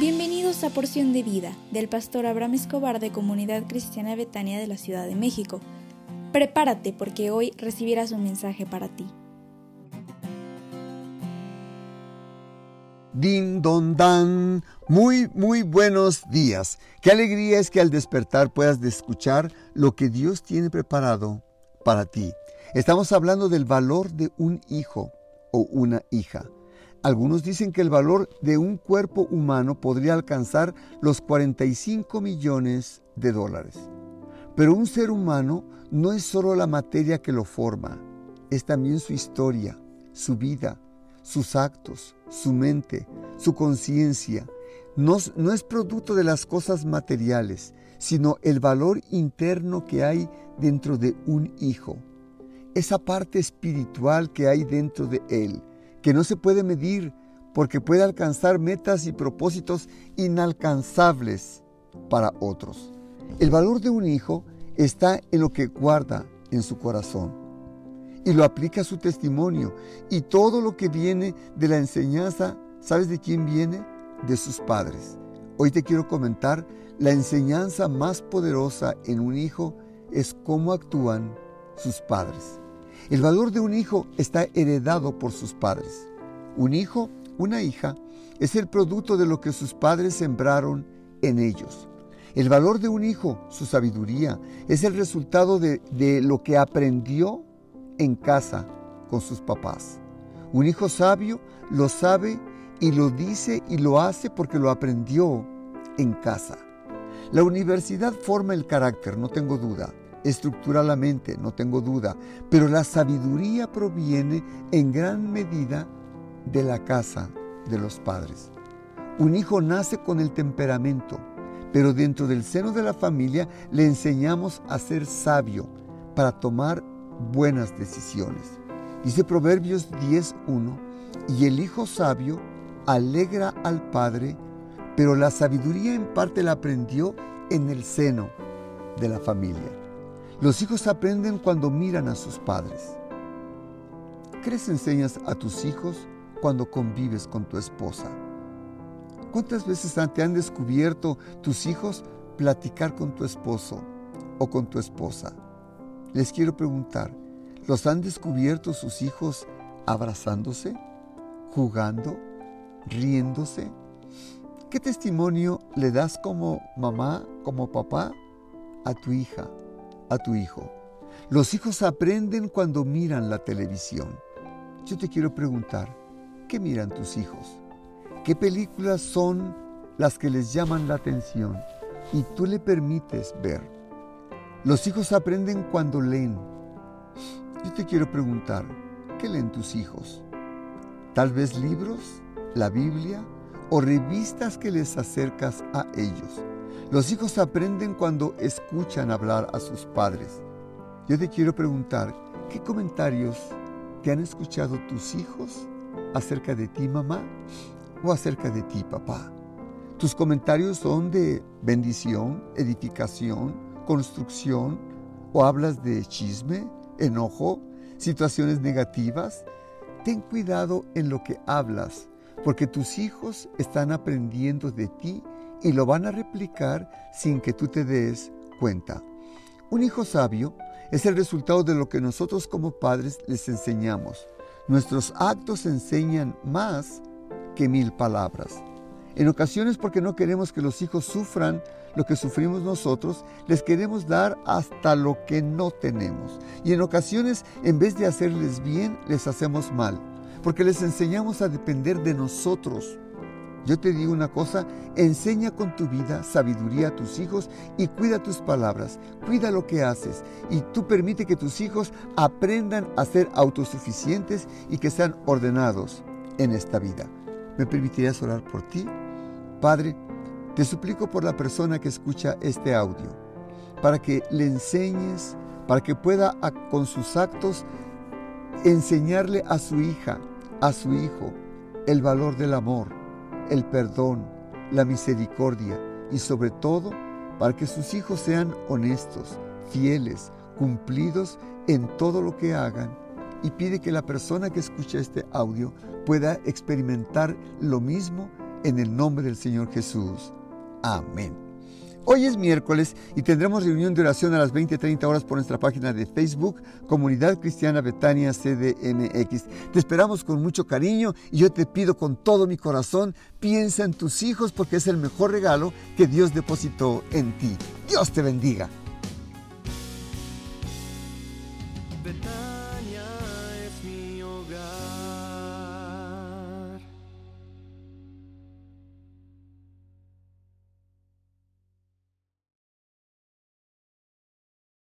Bienvenidos a Porción de Vida del pastor Abraham Escobar de Comunidad Cristiana Betania de la Ciudad de México. Prepárate porque hoy recibirás un mensaje para ti. Din don dan. Muy, muy buenos días. Qué alegría es que al despertar puedas escuchar lo que Dios tiene preparado para ti. Estamos hablando del valor de un hijo o una hija. Algunos dicen que el valor de un cuerpo humano podría alcanzar los 45 millones de dólares. Pero un ser humano no es solo la materia que lo forma, es también su historia, su vida, sus actos, su mente, su conciencia. No, no, es producto de las cosas materiales, sino el valor interno que hay dentro de un hijo. Esa parte espiritual que hay dentro de él que no se puede medir porque puede alcanzar metas y propósitos inalcanzables para otros. El valor de un hijo está en lo que guarda en su corazón y lo aplica su testimonio y todo lo que viene de la enseñanza, ¿sabes de quién viene? De sus padres. Hoy te quiero comentar la enseñanza más poderosa en un hijo es cómo actúan sus padres. El valor de un hijo está heredado por sus padres. Un hijo, una hija, es el producto de lo que sus padres sembraron en ellos. El valor de un hijo, su sabiduría, es el resultado de, lo que aprendió en casa con sus papás. Un hijo sabio lo sabe y lo dice y lo hace porque lo aprendió en casa. La universidad forma el carácter, no tengo duda, estructura la mente, no tengo duda, pero la sabiduría proviene en gran medida de la casa de los padres. Un hijo nace con el temperamento, pero dentro del seno de la familia le enseñamos a ser sabio para tomar buenas decisiones. Dice Proverbios 10.1, y el hijo sabio alegra al padre, pero la sabiduría en parte la aprendió en el seno de la familia. Los hijos aprenden cuando miran a sus padres. ¿Qué les enseñas a tus hijos cuando convives con tu esposa? ¿Cuántas veces te han descubierto tus hijos platicar con tu esposo o con tu esposa? Les quiero preguntar, ¿los han descubierto sus hijos abrazándose, jugando, riéndose? ¿Qué testimonio le das como mamá, como papá a tu hija? A tu hijo. Los hijos aprenden cuando miran la televisión. Yo te quiero preguntar, ¿qué miran tus hijos? ¿Qué películas son las que les llaman la atención y tú le permites ver? Los hijos aprenden cuando leen. Yo te quiero preguntar, ¿qué leen tus hijos? Tal vez libros, la Biblia o revistas que les acercas a ellos. Los hijos aprenden cuando escuchan hablar a sus padres. Yo te quiero preguntar, ¿qué comentarios te han escuchado tus hijos acerca de ti, mamá, o acerca de ti, papá? ¿Tus comentarios son de bendición, edificación, construcción, o hablas de chisme, enojo, situaciones negativas? Ten cuidado en lo que hablas, porque tus hijos están aprendiendo de ti y lo van a replicar sin que tú te des cuenta. Un hijo sabio es el resultado de lo que nosotros como padres les enseñamos. Nuestros actos enseñan más que mil palabras. En ocasiones porque no queremos que los hijos sufran lo que sufrimos nosotros, les queremos dar hasta lo que no tenemos. Y en ocasiones, en vez de hacerles bien, les hacemos mal, porque les enseñamos a depender de nosotros yo te digo una cosa, enseña con tu vida sabiduría a tus hijos y cuida tus palabras, cuida lo que haces y tú permite que tus hijos aprendan a ser autosuficientes y que sean ordenados en esta vida. ¿Me permitirías orar por ti? Padre, te suplico por la persona que escucha este audio, para que le enseñes, para que pueda con sus actos enseñarle a su hija, a su hijo, el valor del amor el perdón, la misericordia y sobre todo para que sus hijos sean honestos, fieles, cumplidos en todo lo que hagan y pide que la persona que escucha este audio pueda experimentar lo mismo en el nombre del Señor Jesús. Amén. Hoy es miércoles y tendremos reunión de oración a las 20:30 horas por nuestra página de Facebook, Comunidad Cristiana Betania CDMX. Te esperamos con mucho cariño y yo te pido con todo mi corazón, piensa en tus hijos porque es el mejor regalo que Dios depositó en ti. Dios te bendiga.